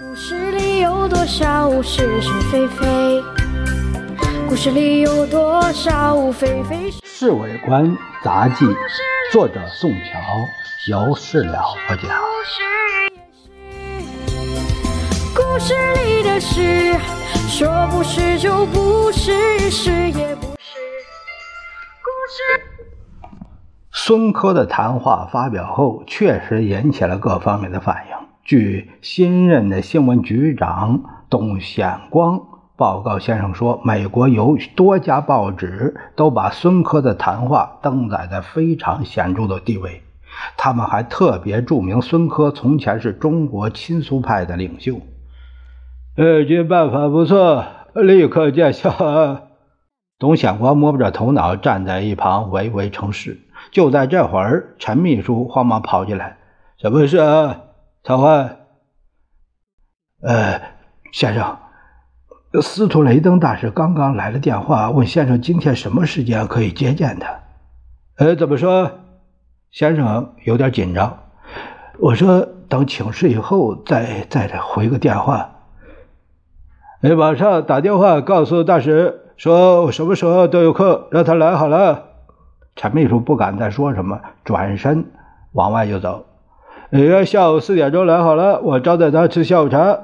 故事里有多少是是非非？故事里有多少非非是？《侍卫官杂记》，作者宋乔，由事了不讲。故事里的事，说不是就不是，是也不是。故事。孙科的谈话发表后，确实引起了各方面的反应。据新任的新闻局长董显光报告，先生说，美国有多家报纸都把孙科的谈话登载在非常显著的地位。他们还特别注明，孙科从前是中国亲苏派的领袖。呃，这办法不错，立刻见效。董显光摸不着头脑，站在一旁唯唯称是。就在这会儿，陈秘书慌忙跑进来：“什么回事啊？”曹欢，呃，先生，司徒雷登大使刚刚来了电话，问先生今天什么时间可以接见他。呃，怎么说？先生有点紧张。我说等请示以后再再回个电话。哎，马上打电话告诉大使，说我什么时候都有空，让他来好了。陈秘书不敢再说什么，转身往外就走。约下午四点钟来好了，我招待他吃下午茶。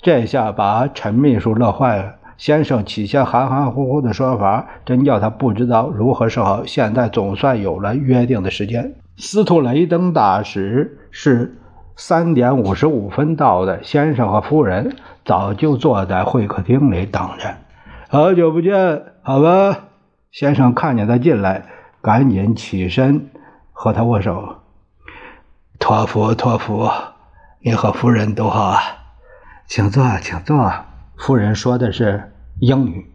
这下把陈秘书乐坏了。先生起先含含糊糊的说法，真叫他不知道如何是好。现在总算有了约定的时间。司徒雷登大使是三点五十五分到的，先生和夫人早就坐在会客厅里等着。好久不见，好吧？先生看见他进来，赶紧起身和他握手。托福，托福，你和夫人都好啊，请坐，请坐。夫人说的是英语。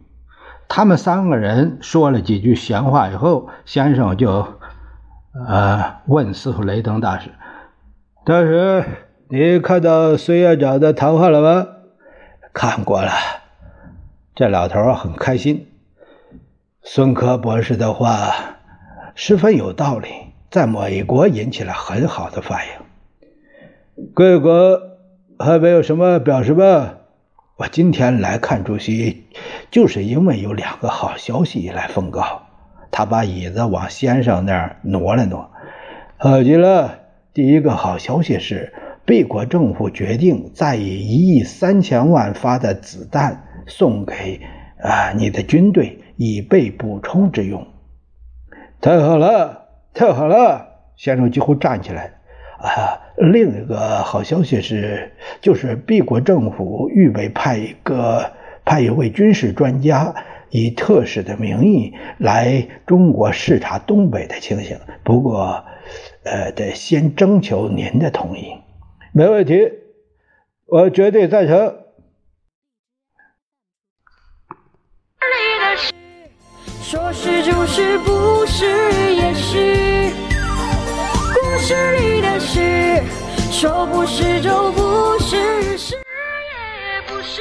他们三个人说了几句闲话以后，先生就呃问司徒雷登大使：“大使，你看到孙院长的谈话了吗？”“看过了。”这老头很开心。孙科博士的话十分有道理。在美国引起了很好的反应。贵国还没有什么表示吧？我今天来看主席，就是因为有两个好消息来奉告。他把椅子往先生那儿挪了挪。好极了！第一个好消息是，贝国政府决定再以一亿三千万发的子弹送给啊你的军队，以备补充之用。太好了！太好了，先生几乎站起来。啊，另一个好消息是，就是 B 国政府预备派一个派一位军事专家，以特使的名义来中国视察东北的情形。不过，呃，得先征求您的同意。没问题，我绝对赞成。说是就是，不是也是。是你的事说不是就不是是也不是